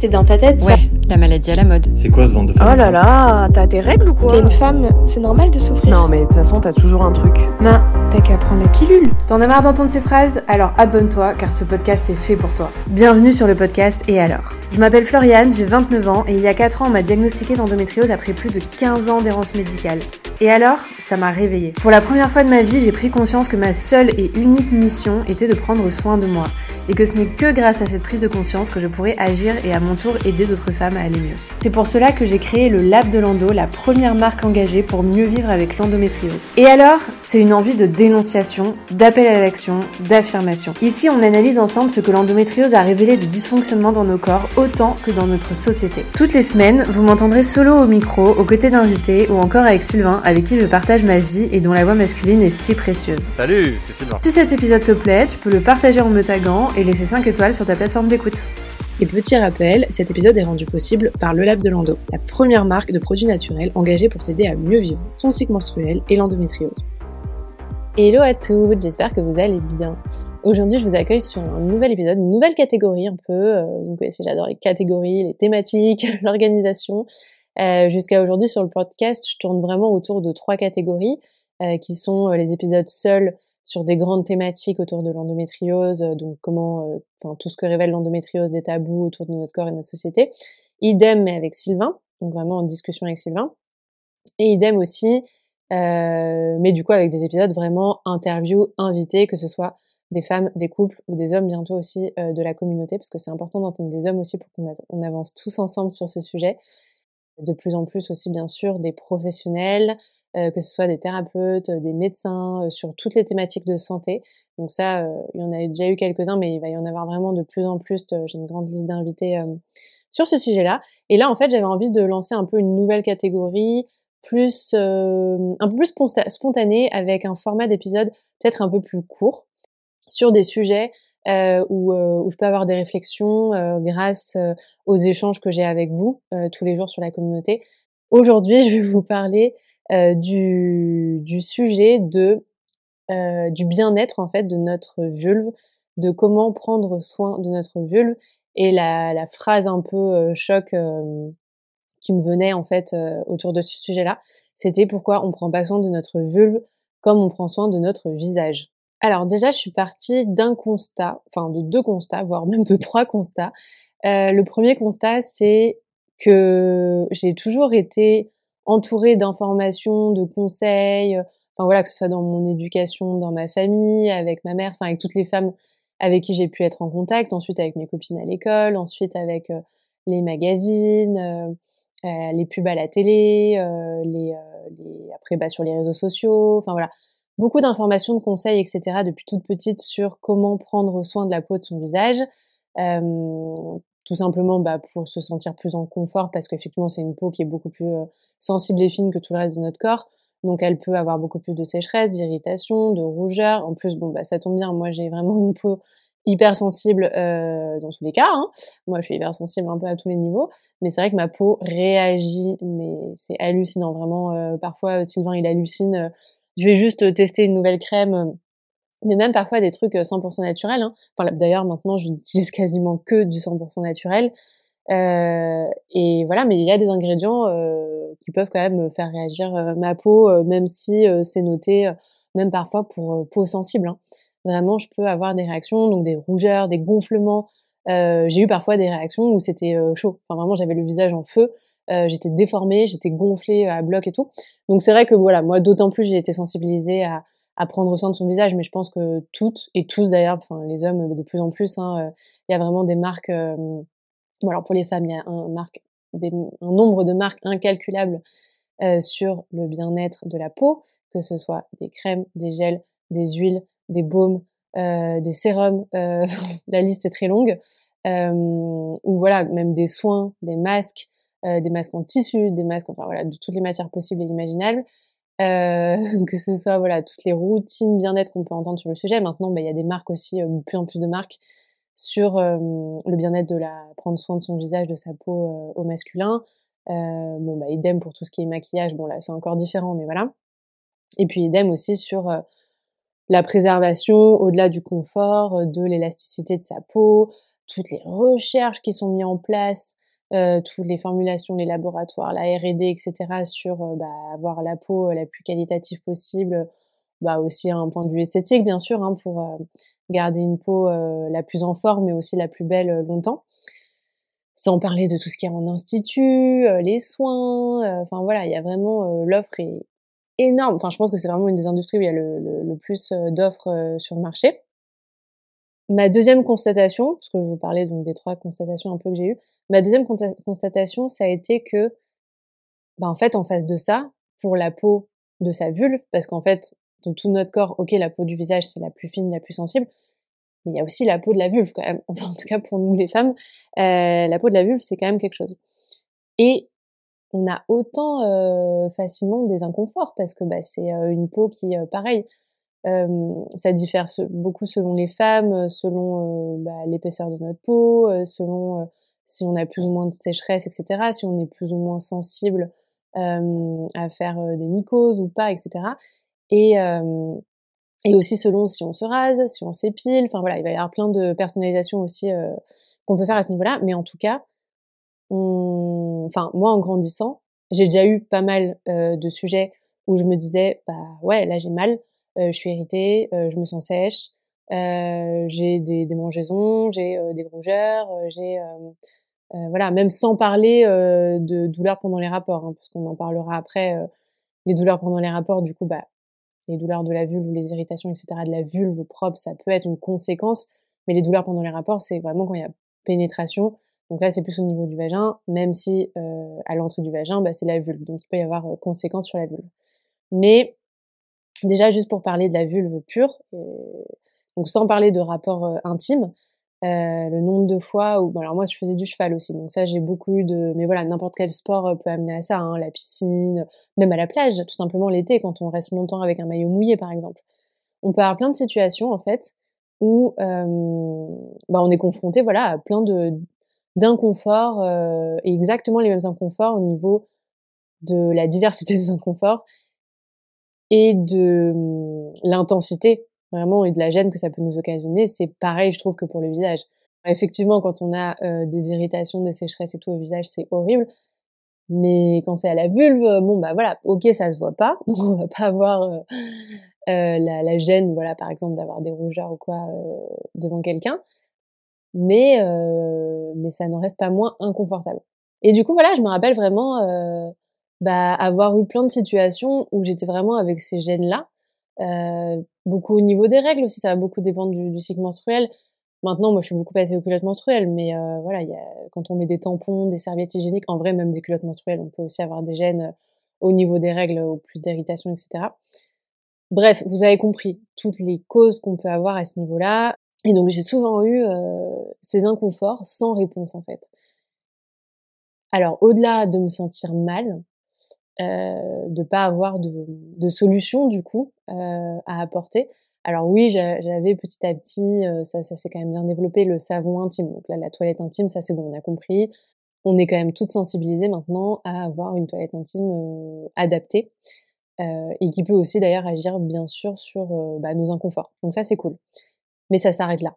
c'est dans ta tête, ça. La maladie à la mode. C'est quoi ce ventre de Oh femme là là, t'as tes règles ou quoi T'es une femme, c'est normal de souffrir. Non mais de toute façon t'as toujours un truc. Non, t'as qu'à prendre la pilule. T'en as marre d'entendre ces phrases? Alors abonne-toi car ce podcast est fait pour toi. Bienvenue sur le podcast Et alors? Je m'appelle Floriane, j'ai 29 ans et il y a 4 ans on m'a diagnostiqué d'endométriose après plus de 15 ans d'errance médicale. Et alors? Ça m'a réveillée. Pour la première fois de ma vie, j'ai pris conscience que ma seule et unique mission était de prendre soin de moi. Et que ce n'est que grâce à cette prise de conscience que je pourrais agir et à mon tour aider d'autres femmes à aller mieux. C'est pour cela que j'ai créé le Lab de l'Endo, la première marque engagée pour mieux vivre avec l'endométriose. Et alors, c'est une envie de dénonciation, d'appel à l'action, d'affirmation. Ici, on analyse ensemble ce que l'endométriose a révélé des dysfonctionnements dans nos corps autant que dans notre société. Toutes les semaines, vous m'entendrez solo au micro, aux côtés d'invités ou encore avec Sylvain, avec qui je partage ma vie et dont la voix masculine est si précieuse. Salut, c'est Sylvain. Si cet épisode te plaît, tu peux le partager en me taguant et laisser 5 étoiles sur ta plateforme d'écoute. Et petit rappel, cet épisode est rendu possible par Le Lab de l'Endo, la première marque de produits naturels engagée pour t'aider à mieux vivre ton cycle menstruel et l'endométriose. Hello à toutes, j'espère que vous allez bien. Aujourd'hui, je vous accueille sur un nouvel épisode, une nouvelle catégorie un peu. euh, vous connaissez, j'adore les catégories, les thématiques, l'organisation. Euh, Jusqu'à aujourd'hui, sur le podcast, je tourne vraiment autour de trois catégories euh, qui sont les épisodes seuls sur des grandes thématiques autour de l'endométriose, euh, donc comment, euh, enfin tout ce que révèle l'endométriose, des tabous autour de notre corps et de notre société. Idem mais avec Sylvain, donc vraiment en discussion avec Sylvain. Et idem aussi, euh, mais du coup avec des épisodes vraiment interview, invités, que ce soit des femmes, des couples ou des hommes bientôt aussi de la communauté, parce que c'est important d'entendre des hommes aussi pour qu'on avance tous ensemble sur ce sujet. De plus en plus aussi bien sûr des professionnels, que ce soit des thérapeutes, des médecins, euh, sur toutes les thématiques de santé. Donc ça, euh, il y en a déjà eu quelques-uns, mais il va y en avoir vraiment de plus en plus. Euh, J'ai une grande liste d'invités euh, sur ce sujet-là. Et là, en fait, j'avais envie de lancer un peu une nouvelle catégorie, plus euh, un peu plus sponta- spontanée, avec un format d'épisode peut-être un peu plus court, sur des sujets euh, où, euh, où je peux avoir des réflexions euh, grâce euh, aux échanges que j'ai avec vous euh, tous les jours sur la communauté. Aujourd'hui, je vais vous parler euh, du, sujet de euh, du bien-être en fait de notre vulve, de comment prendre soin de notre vulve et la, la phrase un peu euh, choc euh, qui me venait en fait autour de ce sujet-là, c'était pourquoi on prend pas soin de notre vulve comme on prend soin de notre visage. Alors déjà, je suis partie d'un constat, enfin de deux constats, voire même de trois constats. Le premier constat, c'est que j'ai toujours été entourée d'informations, de conseils, euh, enfin voilà, que ce soit dans mon éducation, dans ma famille, avec ma mère, enfin avec toutes les femmes avec qui j'ai pu être en contact, ensuite avec mes copines à l'école, ensuite avec euh, les magazines, euh, les pubs à la télé, les, les- après bah, sur les réseaux sociaux, enfin voilà, beaucoup d'informations, de conseils, etc. depuis toute petite sur comment prendre soin de la peau de son visage, tout simplement bah, pour se sentir plus en confort parce qu'effectivement c'est une peau qui est beaucoup plus euh, sensible et fine que tout le reste de notre corps. Donc elle peut avoir beaucoup plus de sécheresse, d'irritation, de rougeur. En plus, bon bah ça tombe bien, moi j'ai vraiment une peau hyper sensible euh, dans tous les cas. Hein. Moi je suis hyper sensible un peu à tous les niveaux, mais c'est vrai que ma peau réagit, mais c'est hallucinant vraiment. euh, parfois Sylvain il hallucine. euh, je vais juste tester une nouvelle crème, euh, mais même parfois des trucs euh, 100% naturels. Hein. D'ailleurs maintenant je n'utilise quasiment que du 100% naturel. Euh, et voilà, mais il y a des ingrédients euh, qui peuvent quand même faire réagir euh, ma peau, euh, même si euh, c'est noté, euh, même parfois pour euh, peau sensible. hein. Vraiment, je peux avoir des réactions, donc des rougeurs, des gonflements. Euh, j'ai eu parfois des réactions où c'était euh, chaud. Enfin, vraiment, j'avais le visage en feu. Euh, j'étais déformée, j'étais gonflée à bloc et tout. Donc c'est vrai que voilà, moi d'autant plus j'ai été sensibilisée à, à prendre soin de son visage, mais je pense que toutes et tous d'ailleurs, enfin les hommes de plus en plus, hein, euh, il y a vraiment des marques. euh, alors pour les femmes, il y a un marque, un nombre de marques incalculables euh, sur le bien-être de la peau, que ce soit des crèmes, des gels, des huiles, des baumes, des sérums. la liste est très longue. Ou voilà, même des soins, des masques, des masques en tissu, des masques, enfin voilà, de toutes les matières possibles et imaginables. Euh, que ce soit voilà toutes les routines bien-être qu'on peut entendre sur le sujet. Maintenant, bah, il y a des marques aussi, euh, plus en plus de marques sur euh, le bien-être de la prendre soin de son visage, de sa peau euh, au masculin. Euh, bon bah idem pour tout ce qui est maquillage. Bon là c'est encore différent, mais voilà. Et puis idem aussi sur euh, la préservation au-delà du confort, de l'élasticité de sa peau, toutes les recherches qui sont mises en place, euh, toutes les formulations, les laboratoires, la R&D, etc. sur bah, avoir la peau la plus qualitative possible, bah aussi un point de vue esthétique bien sûr, hein, pour garder une peau la plus en forme mais aussi la plus belle longtemps sans parler de tout ce qui est en institut, euh, les soins, euh, enfin voilà, il y a vraiment euh, l'offre est énorme. Enfin, je pense que c'est vraiment une des industries où il y a le, plus d'offres sur le marché. Ma deuxième constatation, parce que je vous parlais donc des trois constatations un peu que j'ai eues, ma deuxième constatation, ça a été que, bah en fait, en face de ça, pour la peau de sa vulve, parce qu'en fait, dans tout notre corps, ok, la peau du visage c'est la plus fine, la plus sensible, mais il y a aussi la peau de la vulve quand même. Enfin, en tout cas pour nous les femmes, euh, la peau de la vulve c'est quand même quelque chose. Et on a autant euh, facilement des inconforts parce que bah, c'est euh, une peau qui, pareil, ça diffère beaucoup selon les femmes, selon bah, l'épaisseur de notre peau, selon si on a plus ou moins de sécheresse, etc. Si on est plus ou moins sensible à faire des mycoses ou pas, etc. Et, et aussi selon si on se rase, si on s'épile, enfin voilà, il va y avoir plein de personnalisation aussi euh, qu'on peut faire à ce niveau-là. Mais en tout cas, enfin moi en grandissant, j'ai déjà eu pas mal euh, de sujets où je me disais bah ouais là j'ai mal, euh, je suis irritée, je me sens sèche, j'ai des démangeaisons, j'ai des rougeurs, j'ai voilà même sans parler de douleurs pendant les rapports, hein, parce qu'on en parlera après. les douleurs pendant les rapports, du coup bah les douleurs de la vulve ou les irritations, etc., de la vulve propre, ça peut être une conséquence. Mais les douleurs pendant les rapports, c'est vraiment quand il y a pénétration. Donc là, c'est plus au niveau du vagin, même si euh, à l'entrée du vagin, bah, c'est la vulve. Donc il peut y avoir euh, conséquences sur la vulve. Mais déjà, juste pour parler de la vulve pure, donc sans parler de rapport euh, intime, euh, le nombre de fois où, alors moi je faisais du cheval aussi, donc ça j'ai beaucoup de, mais voilà n'importe quel sport euh, peut amener à ça, hein, la piscine, même à la plage, tout simplement l'été quand on reste longtemps avec un maillot mouillé par exemple. On peut avoir plein de situations en fait où euh, bah, on est confronté voilà à plein de d'inconforts euh, exactement les mêmes inconforts au niveau de la diversité des inconforts et de hum, l'intensité vraiment et de la gêne que ça peut nous occasionner, c'est pareil, je trouve, que pour le visage. Effectivement, quand on a euh, des irritations, des sécheresses et tout au visage, c'est horrible. Mais quand c'est à la vulve, bon bah voilà, ok, ça se voit pas, donc on va pas avoir euh, euh, la, la, gêne, voilà, par exemple, d'avoir des rougeurs ou quoi devant quelqu'un. Mais mais ça n'en reste pas moins inconfortable. Et du coup, voilà, je me rappelle vraiment bah, avoir eu plein de situations où j'étais vraiment avec ces gènes-là, euh, beaucoup au niveau des règles aussi, ça va beaucoup dépendre du, du, cycle menstruel. Maintenant, moi, je suis beaucoup passée aux culottes menstruelles, mais euh, voilà, y a, quand on met des tampons, des serviettes hygiéniques, en vrai, même des culottes menstruelles, on peut aussi avoir des gènes euh, au niveau des règles, ou plus d'irritation, etc. Bref, vous avez compris toutes les causes qu'on peut avoir à ce niveau-là. Et donc, j'ai souvent eu euh, ces inconforts sans réponse, en fait. Alors, au-delà de me sentir mal, euh, de pas avoir de, solution du coup euh, à apporter. Alors oui, j'avais petit à petit, euh, ça, s'est quand même bien développé, le savon intime. Donc là, la toilette intime, ça c'est bon, on a compris. On est quand même toutes sensibilisées maintenant à avoir une toilette intime adaptée et qui peut aussi d'ailleurs agir bien sûr sur bah, nos inconforts. Donc ça c'est cool. Mais ça s'arrête là.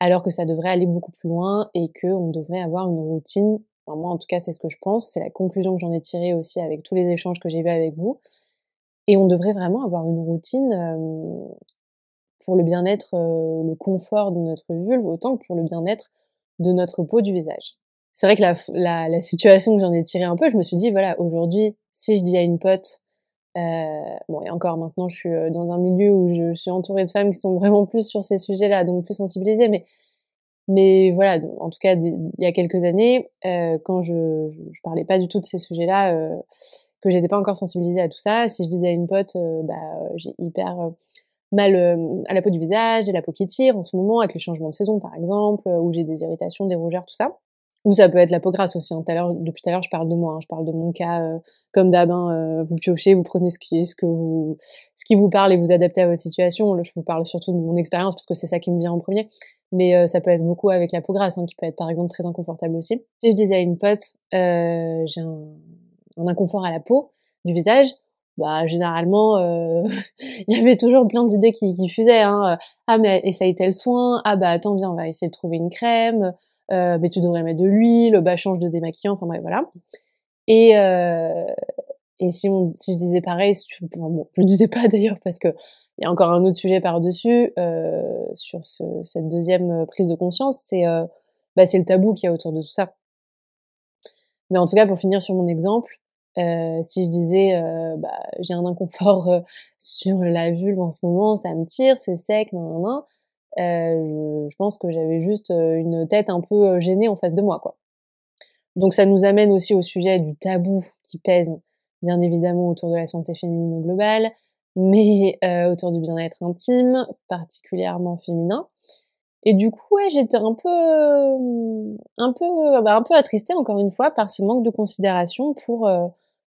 Alors que ça devrait aller beaucoup plus loin et qu'on devrait avoir une routine moi, en tout cas, c'est ce que je pense. C'est la conclusion que j'en ai tirée aussi avec tous les échanges que j'ai eus avec vous. Et on devrait vraiment avoir une routine pour le bien-être, le confort de notre vulve, autant que pour le bien-être de notre peau du visage. C'est vrai que la, situation que j'en ai tirée un peu, je me suis dit, voilà, aujourd'hui, si je dis à une pote, bon, et encore maintenant, je suis dans un milieu où je suis entourée de femmes qui sont vraiment plus sur ces sujets-là, donc plus sensibilisées, mais mais voilà, en tout cas, il y a quelques années, euh, quand je, je, parlais pas du tout de ces sujets-là, euh, que j'étais pas encore sensibilisée à tout ça, si je disais à une pote, euh, bah, j'ai hyper euh, mal à la peau du visage, j'ai la peau qui tire en ce moment avec le changement de saison par exemple, ou j'ai des irritations, des rougeurs, tout ça, ou ça peut être la peau grasse aussi. Hein. Depuis tout à l'heure, je parle de moi, hein. je parle de mon cas euh, comme d'hab. Hein, euh, vous piochez, vous prenez ce qui, ce que vous, ce qui vous parle et vous adaptez à votre situation. je vous parle surtout de mon expérience parce que c'est ça qui me vient en premier. Mais euh, ça peut être beaucoup avec la peau grasse, hein, qui peut être par exemple très inconfortable aussi. Si je disais à une pote, j'ai un, un, inconfort à la peau du visage, bah généralement il y avait toujours plein d'idées qui, qui fusaient hein. ah mais essaye tel soin ah bah attends viens on va essayer de trouver une crème euh, mais tu devrais mettre de l'huile bah change de démaquillant enfin bref voilà et euh, et si on si je disais pareil si tu, bon je disais pas d'ailleurs parce que il y a encore un autre sujet par dessus euh, sur ce, cette deuxième prise de conscience c'est bah c'est le tabou qu'il y a autour de tout ça mais en tout cas pour finir sur mon exemple euh, si je disais euh, bah, j'ai un inconfort euh, sur la vulve en ce moment, ça me tire, c'est sec, nan, nan, je, je, pense que j'avais juste une tête un peu gênée en face de moi, quoi. Donc ça nous amène aussi au sujet du tabou qui pèse, bien évidemment, autour de la santé féminine au global, mais autour du bien-être intime, particulièrement féminin. Et du coup, ouais, j'étais un peu, un peu, bah, un peu attristée encore une fois par ce manque de considération pour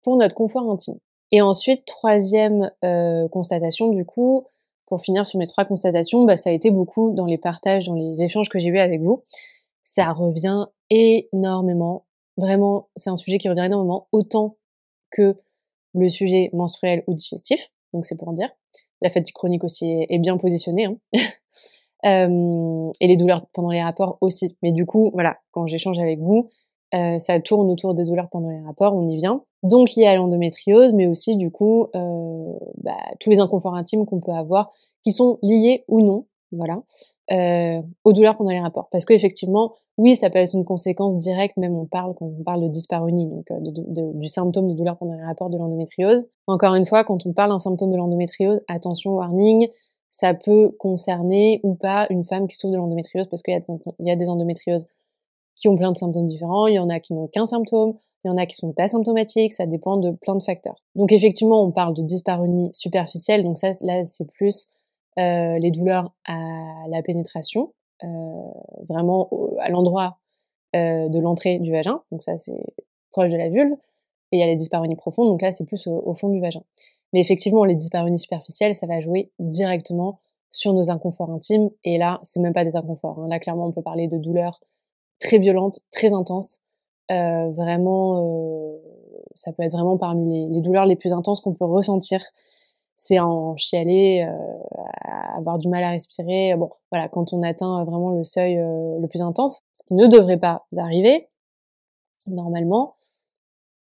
pour notre confort intime. Et ensuite, troisième euh, constatation, du coup, pour finir sur mes trois constatations, bah, ça a été beaucoup dans les partages, dans les échanges que j'ai eus avec vous. Ça revient énormément. Vraiment, c'est un sujet qui revient énormément, autant que le sujet menstruel ou digestif. Donc c'est pour dire. La fatigue chronique aussi est, bien positionnée. Hein. euh, et les douleurs pendant les rapports aussi. Mais du coup, voilà, quand j'échange avec vous, euh, ça tourne autour des douleurs pendant les rapports, on y vient. Donc lié à l'endométriose, mais aussi du coup euh, bah, tous les inconforts intimes qu'on peut avoir, qui sont liés ou non, voilà, euh, aux douleurs pendant les rapports. Parce qu'effectivement, oui, ça peut être une conséquence directe, même on parle quand on parle de dyspareunie, donc de, de, du symptôme de douleur pendant les rapports de l'endométriose. Encore une fois, quand on parle d'un symptôme de l'endométriose, attention, warning, ça peut concerner ou pas une femme qui souffre de l'endométriose, parce qu'il y, y a des endométrioses qui ont plein de symptômes différents, il y en a qui n'ont qu'un symptôme, il y en a qui sont asymptomatiques, ça dépend de plein de facteurs. Donc effectivement, on parle de dyspareunie superficielle, donc ça là c'est plus euh, les douleurs à la pénétration, euh, vraiment à l'endroit euh, de l'entrée du vagin, donc ça c'est proche de la vulve, et il y a les dyspareunies profondes, donc là c'est plus au, fond du vagin. Mais effectivement, les dyspareunies superficielles, ça va jouer directement sur nos inconforts intimes, et là c'est même pas des inconforts, hein. là clairement on peut parler de douleurs très violente, très intense. Euh, vraiment, euh, ça peut être vraiment parmi les douleurs les plus intenses qu'on peut ressentir. C'est en chialer, euh, avoir du mal à respirer. Bon, voilà, quand on atteint vraiment le seuil euh, le plus intense, ce qui ne devrait pas arriver normalement,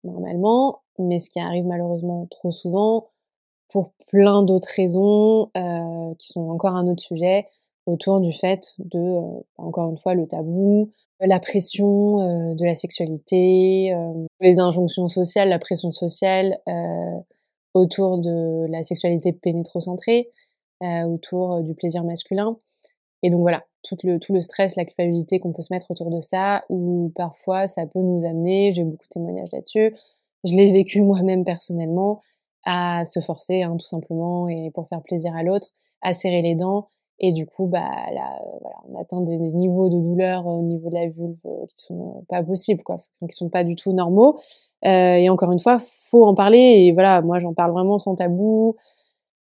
normalement, mais ce qui arrive malheureusement trop souvent pour plein d'autres raisons euh, qui sont encore un autre sujet autour du fait de, euh, encore une fois, le tabou, la pression euh, de la sexualité, euh, les injonctions sociales, la pression sociale autour de la sexualité pénétrocentrée, autour du plaisir masculin. Et donc voilà, tout le, tout le stress, la culpabilité qu'on peut se mettre autour de ça, ou parfois ça peut nous amener, j'ai beaucoup de témoignages là-dessus, je l'ai vécu moi-même personnellement, à se forcer hein, tout simplement et pour faire plaisir à l'autre, à serrer les dents et du coup, bah, là, voilà, on atteint des, niveaux de douleur au niveau de la vulve euh, qui sont euh, pas possibles, quoi, qui sont pas du tout normaux. Euh, et encore une fois, faut en parler. Et voilà, moi, j'en parle vraiment sans tabou.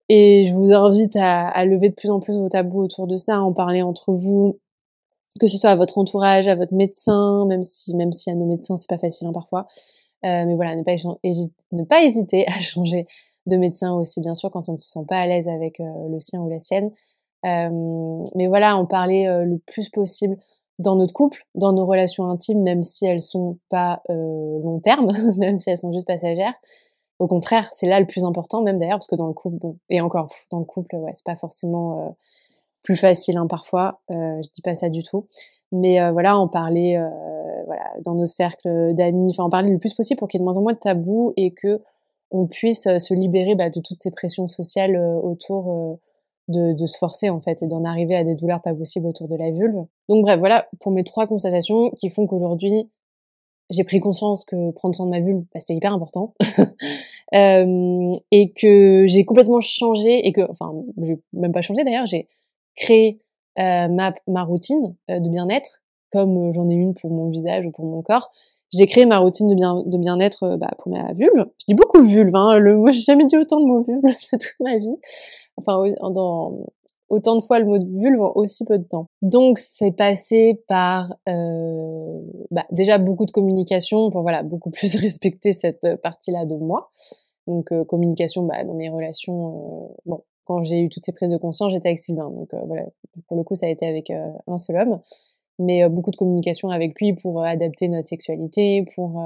Et je vous invite à, lever de plus en plus vos tabous autour de ça, à en parler entre vous, que ce soit à votre entourage, à votre médecin, même si, même si à nos médecins, c'est pas facile hein, parfois. Euh, mais voilà, ne pas hésiter à changer de médecin aussi, bien sûr, quand on ne se sent pas à l'aise avec le sien ou la sienne. Mais voilà, en parler le plus possible dans notre couple, dans nos relations intimes, même si elles sont pas long terme, même si elles sont juste passagères. Au contraire, c'est là le plus important, même d'ailleurs, parce que dans le couple, bon, et encore dans le couple, ouais, c'est pas forcément plus facile hein, parfois. Euh, je dis pas ça du tout, mais voilà, en parler, voilà, dans nos cercles d'amis, enfin en parler le plus possible pour qu'il y ait de moins en moins de tabous et que on puisse se libérer bah, de toutes ces pressions sociales autour de, de, se forcer en fait et d'en arriver à des douleurs pas possibles autour de la vulve. Donc bref, voilà pour mes trois constatations qui font qu'aujourd'hui j'ai pris conscience que prendre soin de ma vulve, bah, c'était hyper important euh, et que j'ai complètement changé et que, enfin, j'ai même pas changé d'ailleurs, j'ai créé euh, ma, ma routine euh, de bien-être comme j'en ai une pour mon visage ou pour mon corps. J'ai créé ma routine de bien de bien-être bah, pour ma vulve. Je dis beaucoup vulve, hein. Le, j'ai jamais dit autant de mots vulve toute ma vie enfin dans autant de fois le mot de vulve en aussi peu de temps. Donc c'est passé par euh, bah, déjà beaucoup de communication pour voilà beaucoup plus respecter cette partie-là de moi. Donc communication bah, dans mes relations. bon, quand j'ai eu toutes ces prises de conscience, j'étais avec Sylvain. Donc voilà, pour le coup, ça a été avec un seul homme, mais beaucoup de communication avec lui pour adapter notre sexualité, pour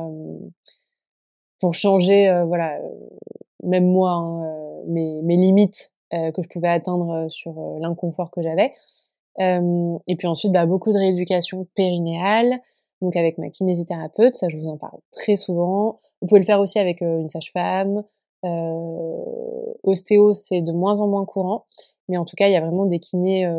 pour changer, voilà, même moi, hein, mes, mes limites que je pouvais atteindre sur l'inconfort que j'avais. et puis ensuite, bah, beaucoup de rééducation périnéale, donc avec ma kinésithérapeute, ça je vous en parle très souvent. Vous pouvez le faire aussi avec une sage-femme. Euh, ostéo, c'est de moins en moins courant, mais en tout cas, il y a vraiment des kinés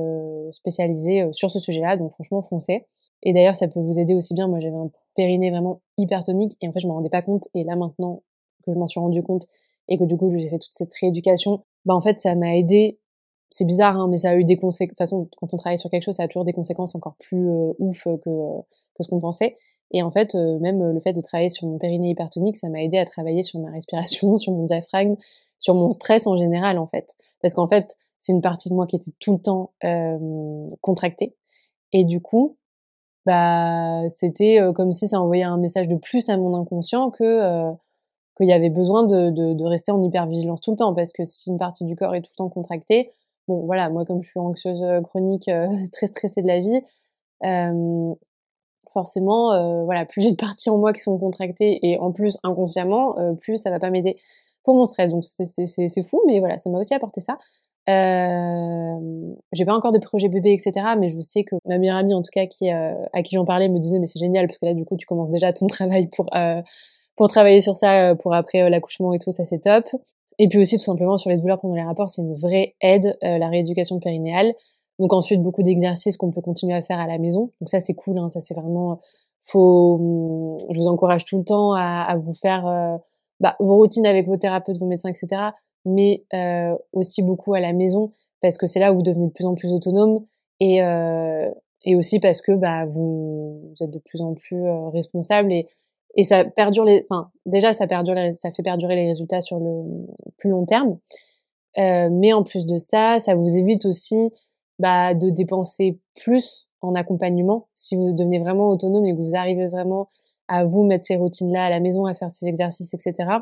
spécialisés sur ce sujet-là, donc franchement, foncez. Et d'ailleurs, ça peut vous aider aussi bien. Moi, j'avais un périnée vraiment hypertonique et en fait, je me rendais pas compte. Et là, maintenant que je m'en suis rendu compte et que du coup, j'ai fait toute cette rééducation, bah en fait, ça m'a aidé c'est bizarre, hein, mais ça a eu des conséquences. De toute façon, quand on travaille sur quelque chose, ça a toujours des conséquences encore plus euh, ouf que, que ce qu'on pensait. Et en fait, euh, même le fait de travailler sur mon périnée hypertonique, ça m'a aidé à travailler sur ma respiration, sur mon diaphragme, sur mon stress en général, en fait. Parce qu'en fait, c'est une partie de moi qui était tout le temps euh, contractée. Et du coup, bah, c'était comme si ça envoyait un message de plus à mon inconscient que qu'il y avait besoin de, rester en hypervigilance tout le temps. Parce que si une partie du corps est tout le temps contractée, bon voilà, moi comme je suis anxieuse euh, chronique, euh, très stressée de la vie, euh, forcément, euh, voilà, plus j'ai de parties en moi qui sont contractées et en plus inconsciemment, plus ça va pas m'aider pour mon stress. Donc c'est fou, mais voilà, ça m'a aussi apporté ça. Euh, j'ai pas encore de projet bébé, etc. Mais je sais que ma meilleure amie, en tout cas, qui, à qui j'en parlais, me disait mais c'est génial parce que là, du coup, tu commences déjà ton travail pour pour travailler sur ça, pour après l'accouchement et tout, ça c'est top. Et puis aussi tout simplement sur les douleurs pendant les rapports, c'est une vraie aide, euh, la rééducation périnéale. Donc ensuite beaucoup d'exercices qu'on peut continuer à faire à la maison. Donc ça c'est cool, hein, ça c'est vraiment faut. Hum, je vous encourage tout le temps à, à vous faire euh, bah, vos routines avec vos thérapeutes, vos médecins, etc. Mais euh, aussi beaucoup à la maison parce que c'est là où vous devenez de plus en plus autonome et et aussi parce que bah vous, êtes de plus en plus responsable et et ça perdure les, enfin déjà ça perdure, ça fait perdurer les résultats sur le plus long terme. Euh, mais en plus de ça, ça vous évite aussi bah, de dépenser plus en accompagnement si vous devenez vraiment autonome et que vous arrivez vraiment à vous mettre ces routines-là à la maison, à faire ces exercices, etc.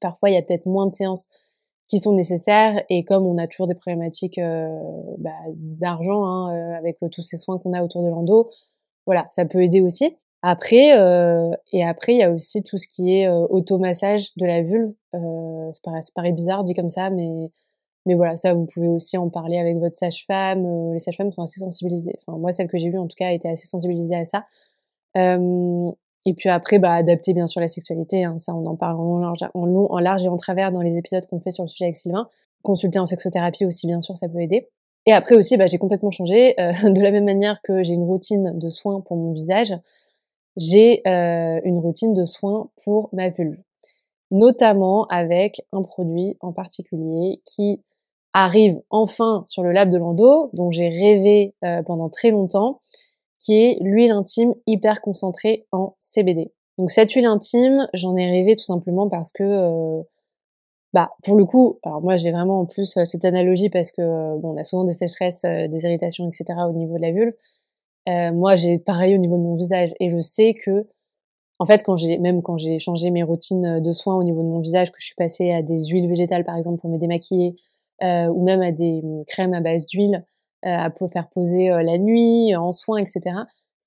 Parfois, il y a peut-être moins de séances qui sont nécessaires et comme on a toujours des problématiques euh, bah, d'argent hein, euh, avec tous ces soins qu'on a autour de l'endo, voilà, ça peut aider aussi. Après, euh, et après, il y a aussi tout ce qui est euh, automassage de la vulve. Euh, ça, paraît, ça paraît bizarre dit comme ça, mais mais voilà, ça, vous pouvez aussi en parler avec votre sage-femme. Euh, les sages-femmes sont assez sensibilisées. Enfin, moi, celle que j'ai vue, en tout cas, était assez sensibilisée à ça. Euh, et puis après, bah, adapter bien sûr la sexualité. Hein, ça, on en parle en large, et en travers dans les épisodes qu'on fait sur le sujet avec Sylvain. Consulter en sexothérapie aussi, bien sûr, ça peut aider. Et après aussi, bah, j'ai complètement changé. de la même manière que j'ai une routine de soins pour mon visage, j'ai euh, une routine de soins pour ma vulve, notamment avec un produit en particulier qui arrive enfin sur le lab de Lando, dont j'ai rêvé euh, pendant très longtemps, qui est l'huile intime hyper concentrée en CBD. Donc cette huile intime, j'en ai rêvé tout simplement parce que, euh, bah pour le coup, alors moi j'ai vraiment en plus cette analogie parce que bon, on a souvent des sécheresses, des irritations, etc. au niveau de la vulve. Euh, moi, j'ai pareil au niveau de mon visage et je sais que, en fait, quand j'ai même quand j'ai changé mes routines de soins au niveau de mon visage, que je suis passée à des huiles végétales par exemple pour me démaquiller, euh, ou même à des hum, crèmes à base d'huile euh, à faire poser euh, la nuit, en soins, etc.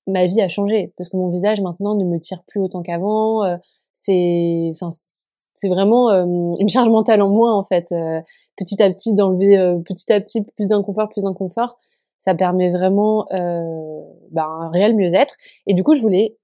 Ma vie a changé parce que mon visage maintenant ne me tire plus autant qu'avant. Euh, c'est, enfin, c'est vraiment une charge mentale en moins en fait. petit à petit d'enlever, petit à petit plus d'inconfort, plus d'inconfort ça permet vraiment euh, bah, un réel mieux-être. Et du coup, je voulais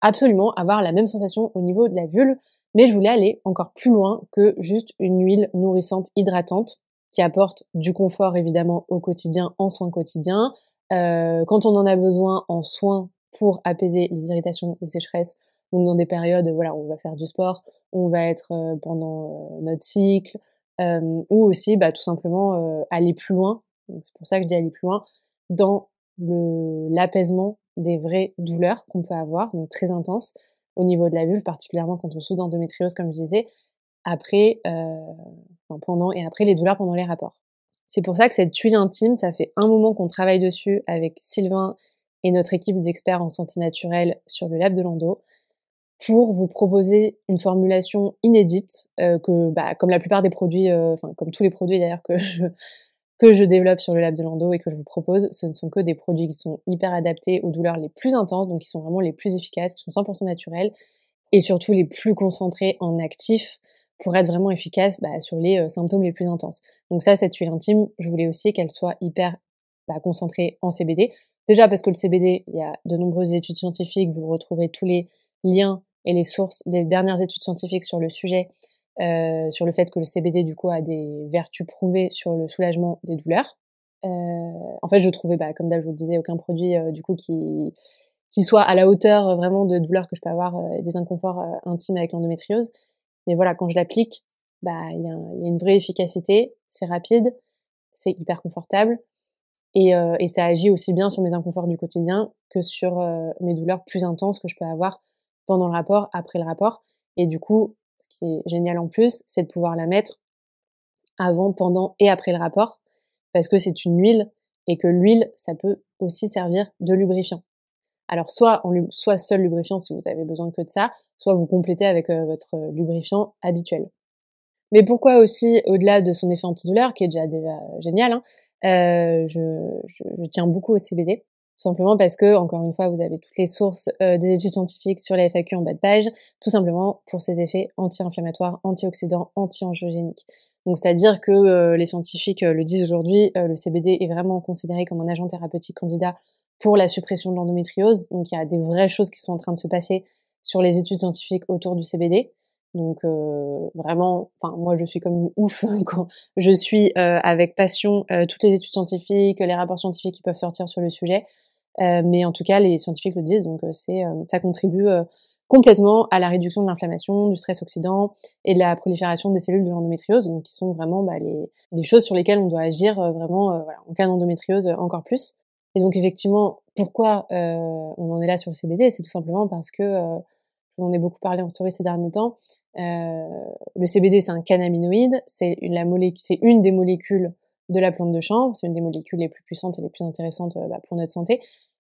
absolument avoir la même sensation au niveau de la vulve, mais je voulais aller encore plus loin que juste une huile nourrissante, hydratante, qui apporte du confort évidemment au quotidien, en soins quotidiens, euh, quand on en a besoin en soins pour apaiser les irritations, les sécheresses, donc dans des périodes, voilà, on va faire du sport, on va être euh, pendant euh, notre cycle, euh, ou aussi, bah, tout simplement aller plus loin c'est pour ça que je dis aller plus loin dans l'apaisement des vraies douleurs qu'on peut avoir, donc très intenses au niveau de la vulve, particulièrement quand on souffre d'endométriose, comme je disais, après, euh, pendant et après les douleurs pendant les rapports. C'est pour ça que cette huile intime, ça fait un moment qu'on travaille dessus avec Sylvain et notre équipe d'experts en santé naturelle sur le lab de Lando. pour vous proposer une formulation inédite que, bah, comme la plupart des produits, enfin comme tous les produits d'ailleurs que je que je développe sur le lab de Lando et que je vous propose, ce ne sont que des produits qui sont hyper adaptés aux douleurs les plus intenses, donc qui sont vraiment les plus efficaces, qui sont 100% naturels et surtout les plus concentrés en actifs pour être vraiment efficaces bah, sur les euh, symptômes les plus intenses. Donc ça, cette huile intime, je voulais aussi qu'elle soit hyper bah, concentrée en CBD. Déjà parce que le CBD, il y a de nombreuses études scientifiques, vous retrouverez tous les liens et les sources des dernières études scientifiques sur le sujet euh, sur le fait que le CBD du coup a des vertus prouvées sur le soulagement des douleurs. Euh, en fait, je trouvais, bah, comme d'hab, je vous le disais, aucun produit euh, du coup qui qui soit à la hauteur euh, vraiment de douleurs que je peux avoir, des inconforts intimes avec l'endométriose. Mais voilà, quand je l'applique, bah il y, a une vraie efficacité, c'est rapide, c'est hyper confortable et, et, ça agit aussi bien sur mes inconforts du quotidien que sur mes douleurs plus intenses que je peux avoir pendant le rapport, après le rapport. Et du coup, ce qui est génial en plus, c'est de pouvoir la mettre avant, pendant et après le rapport, parce que c'est une huile et que l'huile, ça peut aussi servir de lubrifiant. Alors soit en, soit seul lubrifiant si vous avez besoin que de ça, soit vous complétez avec euh, votre lubrifiant habituel. Mais pourquoi aussi, au-delà de son effet antidouleur, qui est déjà déjà génial, hein, euh, je, tiens beaucoup au CBD simplement parce que, encore une fois, vous avez toutes les sources euh, des études scientifiques sur la FAQ en bas de page, tout simplement pour ses effets anti-inflammatoires, antioxydants, anti-angiogéniques. Donc, c'est-à-dire que euh, les scientifiques euh, le disent aujourd'hui, le CBD est vraiment considéré comme un agent thérapeutique candidat pour la suppression de l'endométriose. Donc, il y a des vraies choses qui sont en train de se passer sur les études scientifiques autour du CBD. Donc vraiment, enfin moi je suis comme une ouf quand je suis avec passion toutes les études scientifiques, les rapports scientifiques qui peuvent sortir sur le sujet. Euh, mais en tout cas, les scientifiques le disent, donc euh, c'est euh, ça contribue complètement à la réduction de l'inflammation, du stress oxydant et de la prolifération des cellules de l'endométriose, donc qui sont vraiment bah, les, les, choses sur lesquelles on doit agir vraiment voilà, en cas d'endométriose encore plus. Et donc effectivement, pourquoi on en est là sur le CBD C'est tout simplement parce que on en ai beaucoup parlé en story ces derniers temps. Euh, le CBD, c'est un cannabinoïde, c'est une, des molécules de la plante de chanvre, c'est une des molécules les plus puissantes et les plus intéressantes bah, pour notre santé.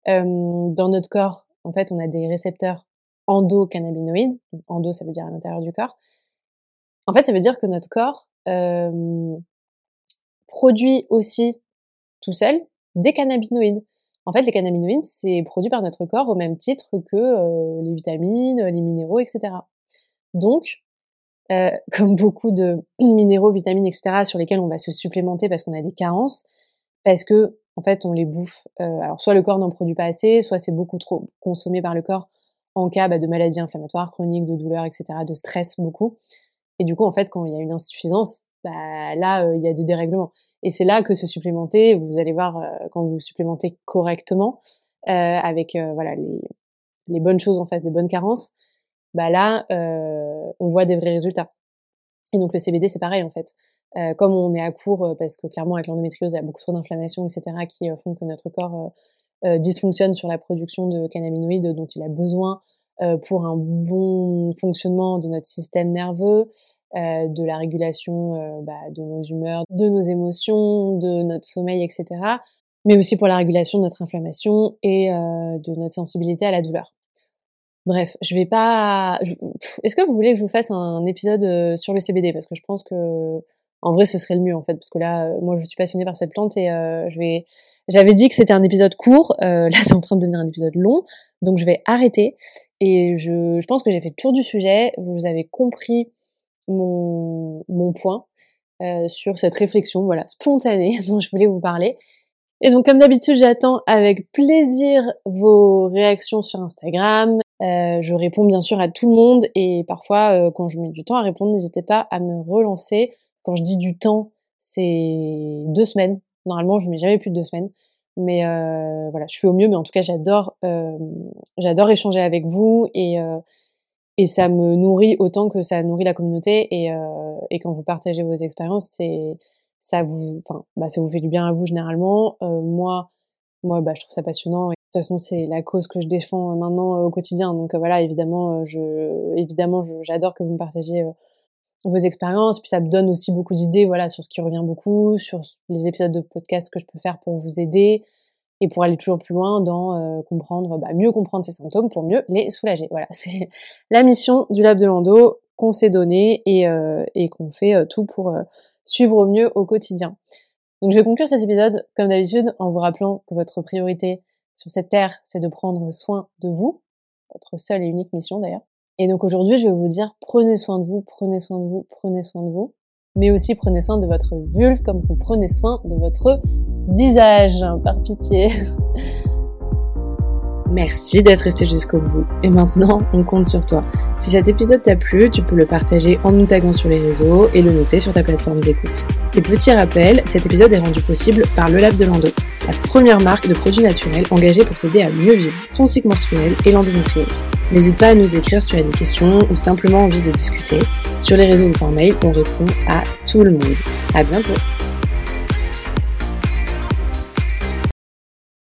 Euh, dans notre corps, en fait, on a des récepteurs endocannabinoïdes. Endo, ça veut dire à l'intérieur du corps. En fait, ça veut dire que notre corps euh, produit aussi tout seul des cannabinoïdes. En fait, les cannabinoïdes, c'est produit par notre corps au même titre que euh, les vitamines, les minéraux, etc. Donc, euh, comme beaucoup de minéraux, vitamines, etc., sur lesquels on va se supplémenter parce qu'on a des carences, parce que en fait, on les bouffe. Euh, alors, soit le corps n'en produit pas assez, soit c'est beaucoup trop consommé par le corps en cas bah, de maladies inflammatoires chroniques, de douleurs, etc., de stress beaucoup. Et du coup, en fait, quand il y a une insuffisance, bah, là, euh, il y a des dérèglements. Et c'est là que se supplémenter, vous allez voir euh, quand vous supplémentez correctement, avec voilà les, les, bonnes choses en face des bonnes carences, bah là, on voit des vrais résultats. Et donc le CBD, c'est pareil en fait. Euh, comme on est à court, euh, parce que clairement avec l'endométriose, il y a beaucoup trop d'inflammation, etc., qui euh, font que notre corps dysfonctionne sur la production de cannabinoïdes dont il a besoin pour un bon fonctionnement de notre système nerveux, de la régulation bah, de nos humeurs, de nos émotions, de notre sommeil, etc., mais aussi pour la régulation de notre inflammation et de notre sensibilité à la douleur. Bref, je vais pas. Est-ce que vous voulez que je vous fasse un épisode sur le CBD parce que je pense que en vrai ce serait le mieux en fait parce que là euh, moi je suis passionnée par cette plante et euh, je vais j'avais dit que c'était un épisode court euh, là c'est en train de devenir un épisode long donc je vais arrêter et je, je pense que j'ai fait le tour du sujet vous avez compris mon point sur cette réflexion voilà spontanée dont je voulais vous parler et donc comme d'habitude j'attends avec plaisir vos réactions sur Instagram je réponds bien sûr à tout le monde et parfois quand je mets du temps à répondre n'hésitez pas à me relancer quand je dis du temps, c'est deux semaines. Normalement, je mets jamais plus de deux semaines. Mais euh, voilà, je fais au mieux. Mais en tout cas, j'adore, euh, j'adore échanger avec vous et euh, et ça me nourrit autant que ça nourrit la communauté. Et, euh, et quand vous partagez vos expériences, c'est ça vous, enfin, bah, ça vous fait du bien à vous généralement. Euh, moi, moi, bah, je trouve ça passionnant. Et de toute façon, c'est la cause que je défends maintenant au quotidien. Donc voilà, évidemment, je, évidemment, j'adore que vous me partagiez vos expériences, puis ça me donne aussi beaucoup d'idées, voilà, sur ce qui revient beaucoup, sur les épisodes de podcast que je peux faire pour vous aider. Et pour aller toujours plus loin dans comprendre, bah, mieux comprendre ces symptômes pour mieux les soulager. Voilà, c'est la mission du Lab de Lando qu'on s'est donné et, et qu'on fait tout pour suivre au mieux au quotidien. Donc je vais conclure cet épisode comme d'habitude en vous rappelant que votre priorité sur cette terre, c'est de prendre soin de vous, votre seule et unique mission d'ailleurs. Et donc aujourd'hui, je vais vous dire prenez soin de vous, prenez soin de vous, prenez soin de vous, mais aussi prenez soin de votre vulve comme vous prenez soin de votre visage, par pitié. Merci d'être resté jusqu'au bout. Et maintenant, on compte sur toi. Si cet épisode t'a plu, tu peux le partager en nous taguant sur les réseaux et le noter sur ta plateforme d'écoute. Et petit rappel, cet épisode est rendu possible par Le Lab de Lando, la première marque de produits naturels engagée pour t'aider à mieux vivre ton cycle menstruel et l'endométriose. N'hésite pas à nous écrire si tu as des questions ou simplement envie de discuter. Sur les réseaux ou par mail, on répond à tout le monde. À bientôt!